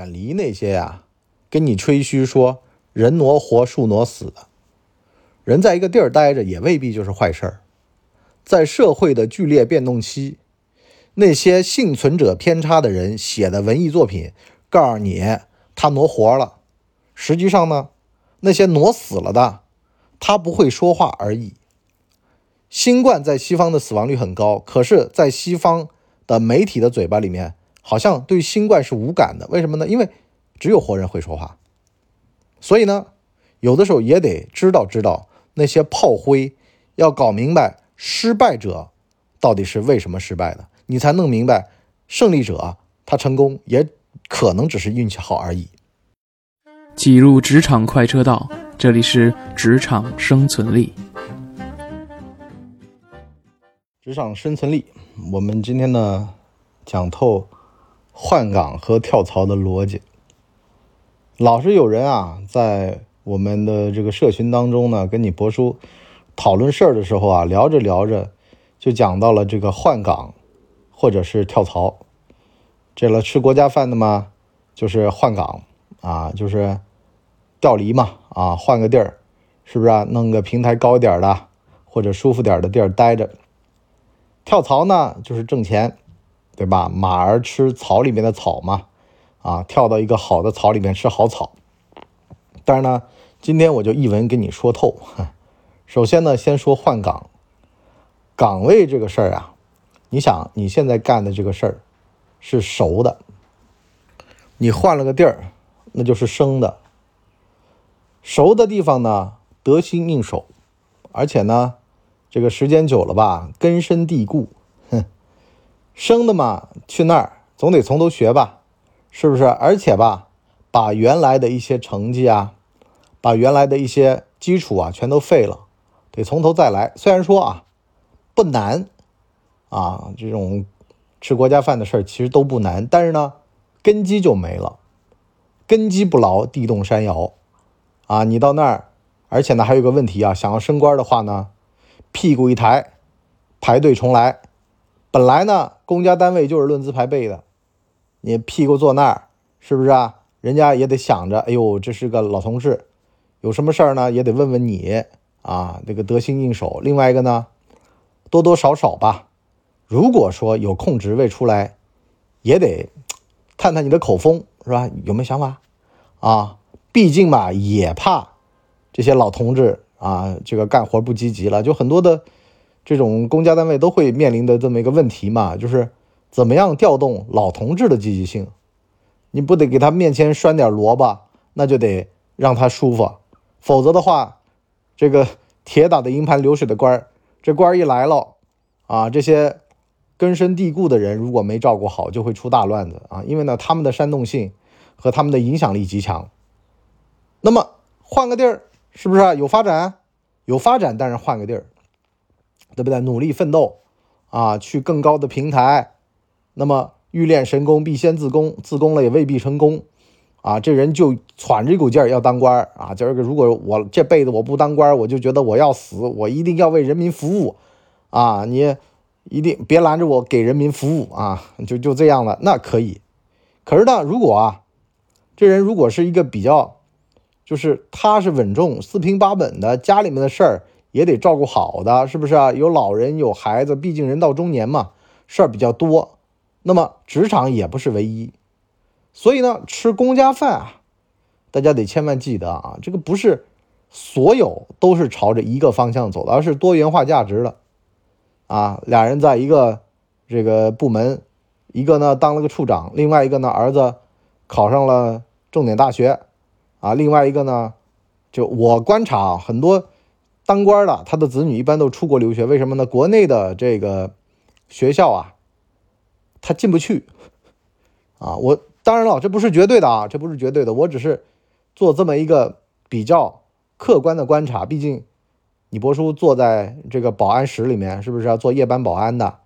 远离那些呀，跟你吹嘘说人挪活，树挪死的。人在一个地儿待着，也未必就是坏事儿。在社会的剧烈变动期，那些幸存者偏差的人写的文艺作品，告诉你他挪活了，实际上呢，那些挪死了的，他不会说话而已。新冠在西方的死亡率很高，可是，在西方的媒体的嘴巴里面，好像对新冠是无感的。为什么呢？因为只有活人会说话，所以呢，有的时候也得知道知道那些炮灰，要搞明白失败者到底是为什么失败的，你才弄明白胜利者他成功也可能只是运气好而已。挤入职场快车道，这里是职场生存力。职场生存力，我们今天呢讲透换岗和跳槽的逻辑。老是有人啊，在我们的这个社群当中呢，跟你博叔讨论事儿的时候啊，聊着聊着就讲到了这个换岗或者是跳槽。这了吃国家饭的嘛，就是换岗啊，就是调离嘛啊，换个地儿，是不是啊？弄个平台高一点的或者舒服点的地儿待着。跳槽呢，就是挣钱，对吧？马儿吃草里面的草嘛。啊，跳到一个好的草里面吃好草。但是呢，今天我就一文跟你说透。首先呢，先说换岗，岗位这个事儿啊，你想你现在干的这个事儿是熟的，你换了个地儿，那就是生的。熟的地方呢，得心应手，而且呢，这个时间久了吧，根深蒂固。生的嘛，去那儿总得从头学吧。是不是？而且吧，把原来的一些成绩啊，把原来的一些基础啊，全都废了，得从头再来。虽然说啊，不难啊，这种吃国家饭的事儿其实都不难，但是呢，根基就没了，根基不牢，地动山摇啊。你到那儿，而且呢，还有个问题啊，想要升官的话呢，屁股一抬，排队重来。本来呢，公家单位就是论资排辈的。你屁股坐那儿，是不是啊？人家也得想着，哎呦，这是个老同志，有什么事儿呢，也得问问你啊，这个得心应手。另外一个呢，多多少少吧，如果说有空职位出来，也得探探你的口风，是吧？有没有想法啊？毕竟吧，也怕这些老同志啊，这个干活不积极了。就很多的这种公家单位都会面临的这么一个问题嘛，就是。怎么样调动老同志的积极性？你不得给他面前拴点萝卜，那就得让他舒服，否则的话，这个铁打的营盘流水的官儿，这官儿一来了，啊，这些根深蒂固的人如果没照顾好，就会出大乱子啊！因为呢，他们的煽动性和他们的影响力极强。那么换个地儿，是不是有发展？有发展，但是换个地儿，对不对？努力奋斗啊，去更高的平台。那么欲练神功，必先自宫，自宫了也未必成功，啊，这人就喘着一股劲儿要当官儿啊，就是如果我这辈子我不当官，我就觉得我要死，我一定要为人民服务，啊，你一定别拦着我给人民服务啊，就就这样了，那可以。可是呢，如果啊，这人如果是一个比较，就是踏实稳重、四平八稳的，家里面的事儿也得照顾好的，是不是啊？有老人有孩子，毕竟人到中年嘛，事儿比较多。那么职场也不是唯一，所以呢，吃公家饭啊，大家得千万记得啊，这个不是所有都是朝着一个方向走的，而是多元化价值的啊。俩人在一个这个部门，一个呢当了个处长，另外一个呢儿子考上了重点大学啊，另外一个呢，就我观察很多当官的，他的子女一般都出国留学，为什么呢？国内的这个学校啊。他进不去，啊，我当然了，这不是绝对的啊，这不是绝对的，我只是做这么一个比较客观的观察。毕竟，你博叔坐在这个保安室里面，是不是要做夜班保安的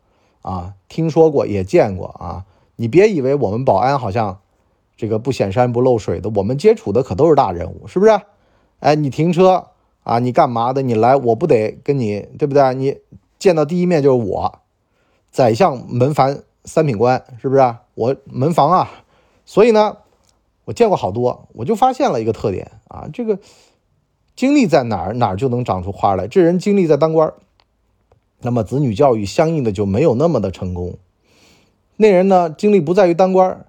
啊？听说过，也见过啊。你别以为我们保安好像这个不显山不漏水的，我们接触的可都是大人物，是不是？哎，你停车啊，你干嘛的？你来，我不得跟你，对不对？你见到第一面就是我，宰相门凡。三品官是不是？我门房啊，所以呢，我见过好多，我就发现了一个特点啊，这个精力在哪儿，哪儿就能长出花来。这人精力在当官，那么子女教育相应的就没有那么的成功。那人呢，精力不在于当官，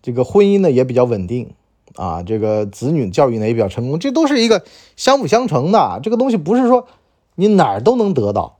这个婚姻呢也比较稳定啊，这个子女教育呢也比较成功，这都是一个相辅相成的。这个东西不是说你哪儿都能得到，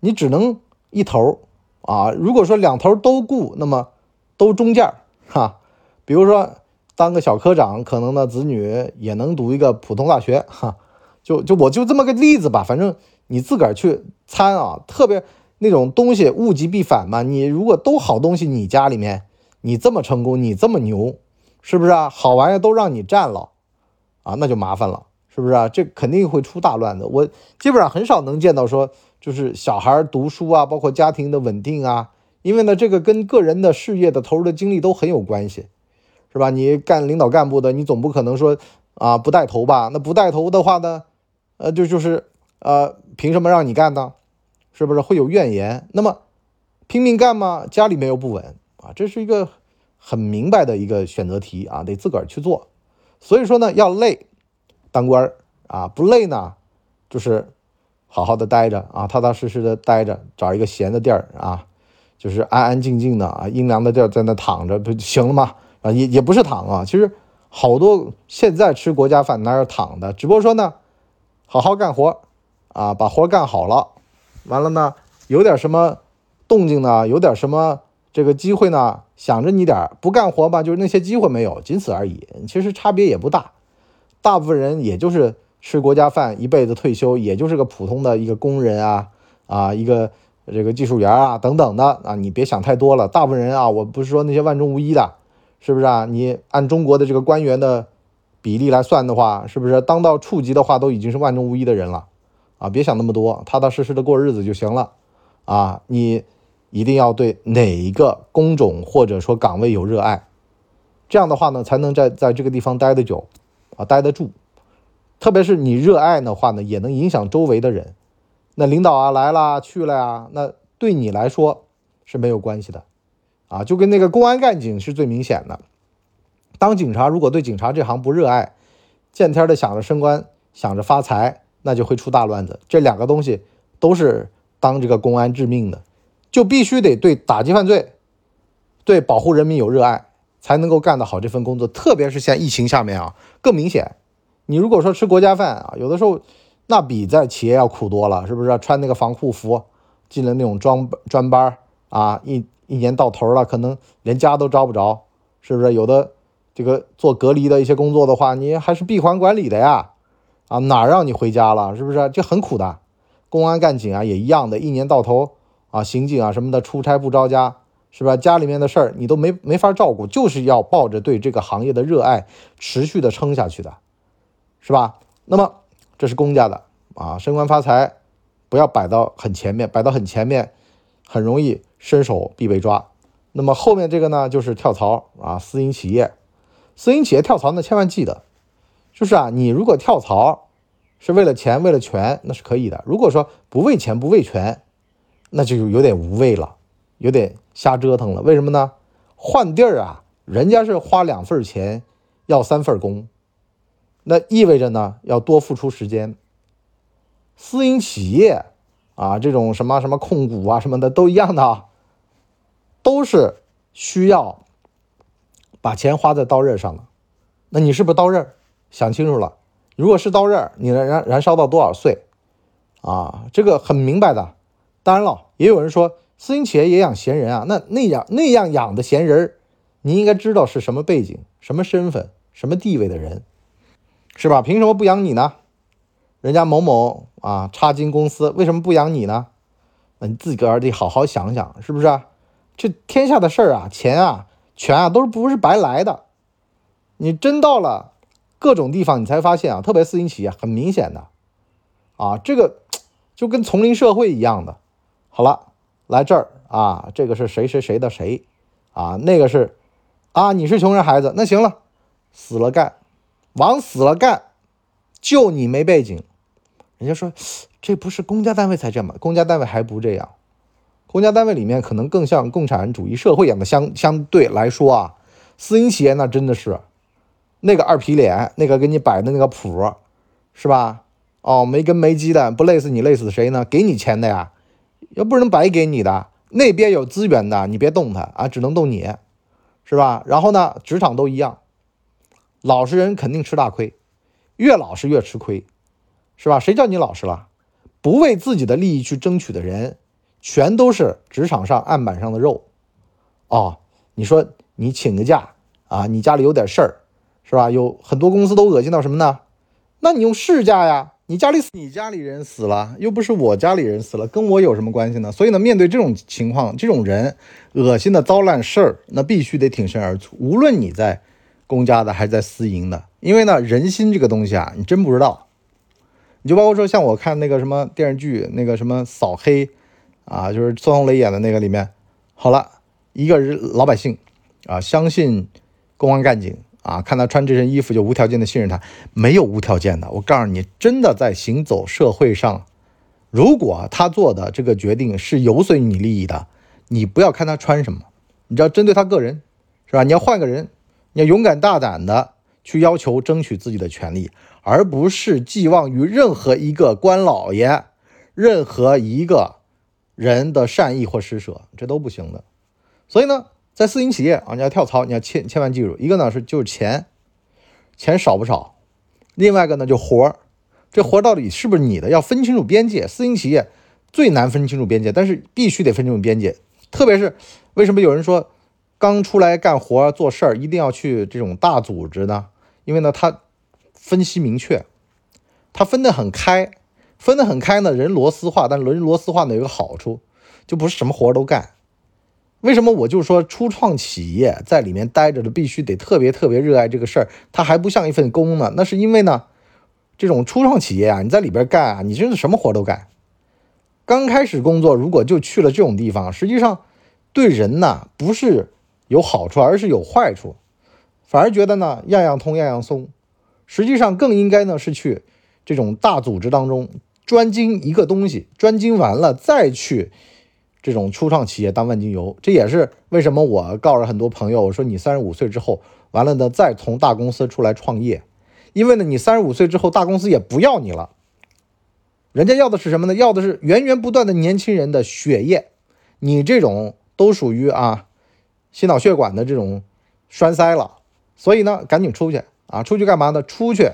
你只能一头啊。如果说两头都顾，那么都中间哈。比如说当个小科长，可能呢子女也能读一个普通大学哈。就就我就这么个例子吧，反正你自个儿去参啊，特别。那种东西物极必反嘛，你如果都好东西，你家里面你这么成功，你这么牛，是不是啊？好玩意都让你占了，啊，那就麻烦了，是不是啊？这肯定会出大乱的。我基本上很少能见到说，就是小孩读书啊，包括家庭的稳定啊，因为呢，这个跟个人的事业的投入的精力都很有关系，是吧？你干领导干部的，你总不可能说啊不带头吧？那不带头的话呢，呃，就就是呃，凭什么让你干呢？是不是会有怨言？那么拼命干嘛？家里面又不稳啊，这是一个很明白的一个选择题啊，得自个儿去做。所以说呢，要累当官儿啊，不累呢，就是好好的待着啊，踏踏实实的待着，找一个闲的地儿啊，就是安安静静的啊，阴凉的地儿在那躺着不行了吗？啊，也也不是躺啊，其实好多现在吃国家饭哪有躺的？只不过说呢，好好干活啊，把活干好了。完了呢，有点什么动静呢？有点什么这个机会呢？想着你点不干活吧，就是那些机会没有，仅此而已。其实差别也不大，大部分人也就是吃国家饭，一辈子退休，也就是个普通的一个工人啊啊，一个这个技术员啊等等的啊。你别想太多了，大部分人啊，我不是说那些万中无一的，是不是啊？你按中国的这个官员的比例来算的话，是不是当到处级的话，都已经是万中无一的人了？啊，别想那么多，踏踏实实的过日子就行了。啊，你一定要对哪一个工种或者说岗位有热爱，这样的话呢，才能在在这个地方待得久，啊，待得住。特别是你热爱的话呢，也能影响周围的人。那领导啊来了去了呀，那对你来说是没有关系的。啊，就跟那个公安干警是最明显的。当警察如果对警察这行不热爱，见天的想着升官，想着发财。那就会出大乱子。这两个东西都是当这个公安致命的，就必须得对打击犯罪、对保护人民有热爱，才能够干得好这份工作。特别是像疫情下面啊，更明显。你如果说吃国家饭啊，有的时候那比在企业要苦多了，是不是？穿那个防护服，进了那种专专班啊，一一年到头了，可能连家都招不着，是不是？有的这个做隔离的一些工作的话，你还是闭环管理的呀。啊，哪让你回家了？是不是？这很苦的。公安干警啊，也一样的，一年到头啊，刑警啊什么的，出差不着家，是吧？家里面的事儿你都没没法照顾，就是要抱着对这个行业的热爱，持续的撑下去的，是吧？那么这是公家的啊，升官发财不要摆到很前面，摆到很前面很容易伸手必被抓。那么后面这个呢，就是跳槽啊，私营企业，私营企业跳槽呢，千万记得。就是啊，你如果跳槽是为了钱、为了权，那是可以的。如果说不为钱、不为权，那就有点无谓了，有点瞎折腾了。为什么呢？换地儿啊，人家是花两份钱要三份工，那意味着呢要多付出时间。私营企业啊，这种什么什么控股啊什么的都一样的，都是需要把钱花在刀刃上的。那你是不是刀刃？想清楚了，如果是刀刃，你能燃燃烧到多少岁？啊，这个很明白的。当然了，也有人说私营企业也养闲人啊，那那样那样养的闲人，你应该知道是什么背景、什么身份、什么地位的人，是吧？凭什么不养你呢？人家某某啊，差金公司为什么不养你呢？那你自个儿得好好想想，是不是？这天下的事儿啊，钱啊、权啊，都是不是白来的？你真到了。各种地方你才发现啊，特别私营企业很明显的，啊，这个就跟丛林社会一样的。好了，来这儿啊，这个是谁谁谁的谁，啊，那个是啊，你是穷人孩子，那行了，死了干，往死了干，就你没背景。人家说这不是公家单位才这样吗？公家单位还不这样，公家单位里面可能更像共产主义社会一样的相相对来说啊，私营企业那真的是。那个二皮脸，那个给你摆的那个谱，是吧？哦，没根没鸡的，不累死你，累死谁呢？给你钱的呀，又不能白给你的。那边有资源的，你别动他啊，只能动你，是吧？然后呢，职场都一样，老实人肯定吃大亏，越老实越吃亏，是吧？谁叫你老实了？不为自己的利益去争取的人，全都是职场上案板上的肉。哦，你说你请个假啊，你家里有点事儿，是吧？有很多公司都恶心到什么呢？那你用事假呀。你家里死，你家里人死了，又不是我家里人死了，跟我有什么关系呢？所以呢，面对这种情况，这种人恶心的糟烂事儿，那必须得挺身而出。无论你在公家的还是在私营的，因为呢，人心这个东西啊，你真不知道。你就包括说，像我看那个什么电视剧，那个什么扫黑啊，就是孙红雷演的那个里面，好了，一个人老百姓啊，相信公安干警。啊，看他穿这身衣服就无条件的信任他，没有无条件的。我告诉你，真的在行走社会上，如果他做的这个决定是有损你利益的，你不要看他穿什么，你只要针对他个人，是吧？你要换个人，你要勇敢大胆的去要求争取自己的权利，而不是寄望于任何一个官老爷、任何一个人的善意或施舍，这都不行的。所以呢。在私营企业啊，你要跳槽，你要千千万记住，一个呢是就是钱，钱少不少；另外一个呢就活儿，这活儿到底是不是你的，要分清楚边界。私营企业最难分清楚边界，但是必须得分清楚边界。特别是为什么有人说刚出来干活做事儿一定要去这种大组织呢？因为呢，他分析明确，他分得很开，分得很开呢，人螺丝化。但人螺丝化呢有个好处，就不是什么活儿都干。为什么我就说初创企业在里面待着的必须得特别特别热爱这个事儿，它还不像一份工呢？那是因为呢，这种初创企业啊，你在里边干啊，你真是什么活都干。刚开始工作，如果就去了这种地方，实际上对人呢不是有好处，而是有坏处，反而觉得呢样样通样样松。实际上更应该呢是去这种大组织当中专精一个东西，专精完了再去。这种初创企业当万金油，这也是为什么我告诉很多朋友，我说你三十五岁之后完了呢，再从大公司出来创业，因为呢，你三十五岁之后大公司也不要你了，人家要的是什么呢？要的是源源不断的年轻人的血液，你这种都属于啊心脑血管的这种栓塞了，所以呢，赶紧出去啊，出去干嘛呢？出去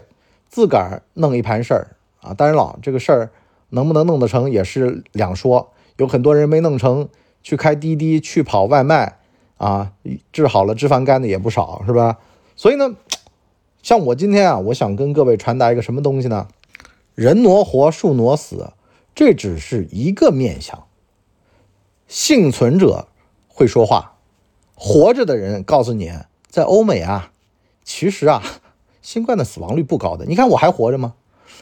自个儿弄一盘事儿。啊，当然了，这个事儿能不能弄得成也是两说。有很多人没弄成，去开滴滴，去跑外卖，啊，治好了脂肪肝的也不少，是吧？所以呢，像我今天啊，我想跟各位传达一个什么东西呢？人挪活，树挪死，这只是一个面相。幸存者会说话，活着的人告诉你，在欧美啊，其实啊，新冠的死亡率不高的。你看我还活着吗？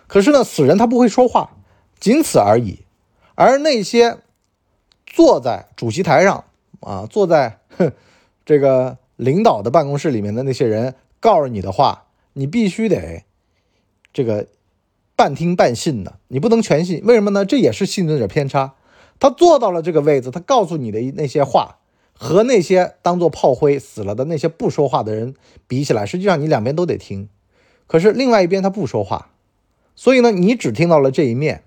可是呢，死人他不会说话，仅此而已。而那些坐在主席台上啊，坐在这个领导的办公室里面的那些人告诉你的话，你必须得这个半听半信的，你不能全信。为什么呢？这也是幸存者偏差。他坐到了这个位置，他告诉你的那些话，和那些当做炮灰死了的那些不说话的人比起来，实际上你两边都得听。可是另外一边他不说话，所以呢，你只听到了这一面。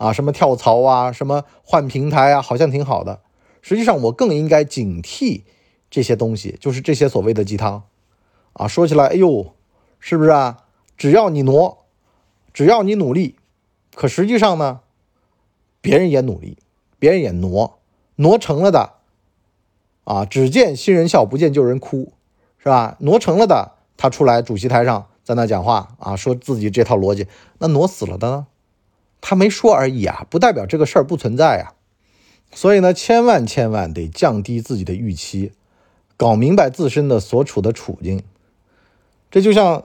啊，什么跳槽啊，什么换平台啊，好像挺好的。实际上，我更应该警惕这些东西，就是这些所谓的鸡汤。啊，说起来，哎呦，是不是啊？只要你挪，只要你努力，可实际上呢，别人也努力，别人也挪，挪成了的，啊，只见新人笑，不见旧人哭，是吧？挪成了的，他出来主席台上在那讲话啊，说自己这套逻辑，那挪死了的呢？他没说而已啊，不代表这个事儿不存在呀。所以呢，千万千万得降低自己的预期，搞明白自身的所处的处境。这就像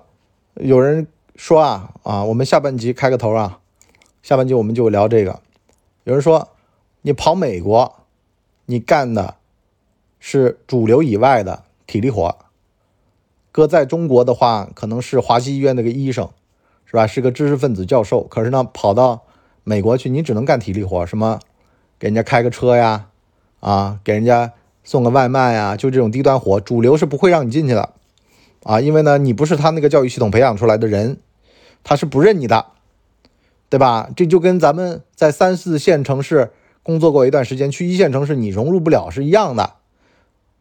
有人说啊啊，我们下半集开个头啊，下半集我们就聊这个。有人说，你跑美国，你干的是主流以外的体力活，搁在中国的话，可能是华西医院那个医生。是吧？是个知识分子教授，可是呢，跑到美国去，你只能干体力活，什么给人家开个车呀，啊，给人家送个外卖呀，就这种低端活，主流是不会让你进去的，啊，因为呢，你不是他那个教育系统培养出来的人，他是不认你的，对吧？这就跟咱们在三四线城市工作过一段时间，去一线城市你融入不了是一样的。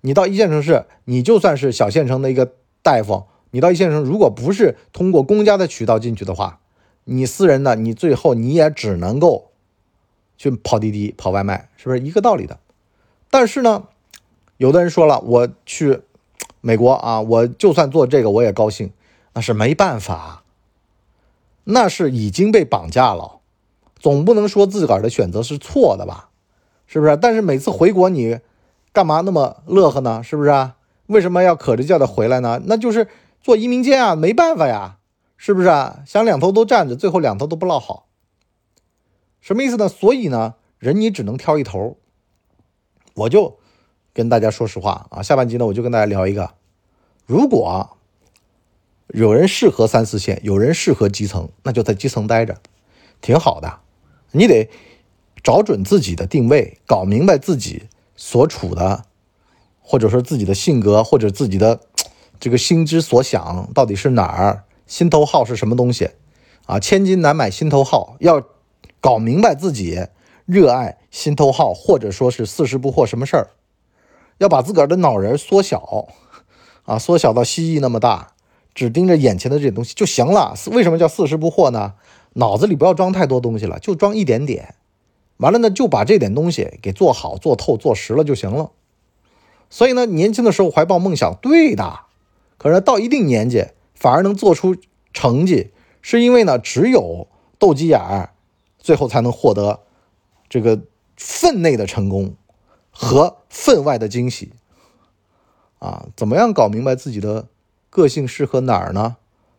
你到一线城市，你就算是小县城的一个大夫，你到一线城市，如果不是通过公家的渠道进去的话，你私人的，你最后你也只能够去跑滴滴、跑外卖，是不是一个道理的？但是呢，有的人说了，我去美国啊，我就算做这个我也高兴，那是没办法，那是已经被绑架了，总不能说自个儿的选择是错的吧？是不是？但是每次回国你。干嘛那么乐呵呢？是不是？为什么要可着叫的回来呢？那就是做移民监啊，没办法呀，是不是啊？想两头都占着，最后两头都不落好，什么意思呢？所以呢，人你只能挑一头。我就跟大家说实话啊，下半集呢，我就跟大家聊一个，如果有人适合三四线，有人适合基层，那就在基层待着，挺好的。你得找准自己的定位，搞明白自己。所处的，或者说自己的性格，或者自己的这个心之所想到底是哪儿？心头好是什么东西？啊，千金难买心头好，要搞明白自己热爱心头好，或者说是四十不惑什么事儿？要把自个儿的脑仁缩小，啊，缩小到蜥蜴那么大，只盯着眼前的这些东西就行了。为什么叫四十不惑呢？脑子里不要装太多东西了，就装一点点。完了呢，就把这点东西给做好、做透、做实了就行了。所以呢，年轻的时候怀抱梦想，对的。可是到一定年纪，反而能做出成绩，是因为呢，只有斗鸡眼儿，最后才能获得这个分内的成功和分外的惊喜。啊，怎么样搞明白自己的个性适合哪儿呢？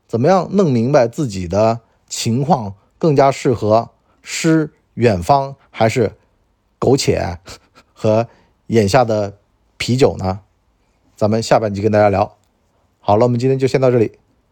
怎么样弄明白自己的情况更加适合诗？远方还是苟且和眼下的啤酒呢？咱们下半集跟大家聊。好了，我们今天就先到这里，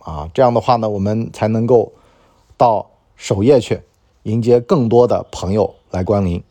啊，这样的话呢，我们才能够到首页去迎接更多的朋友来光临。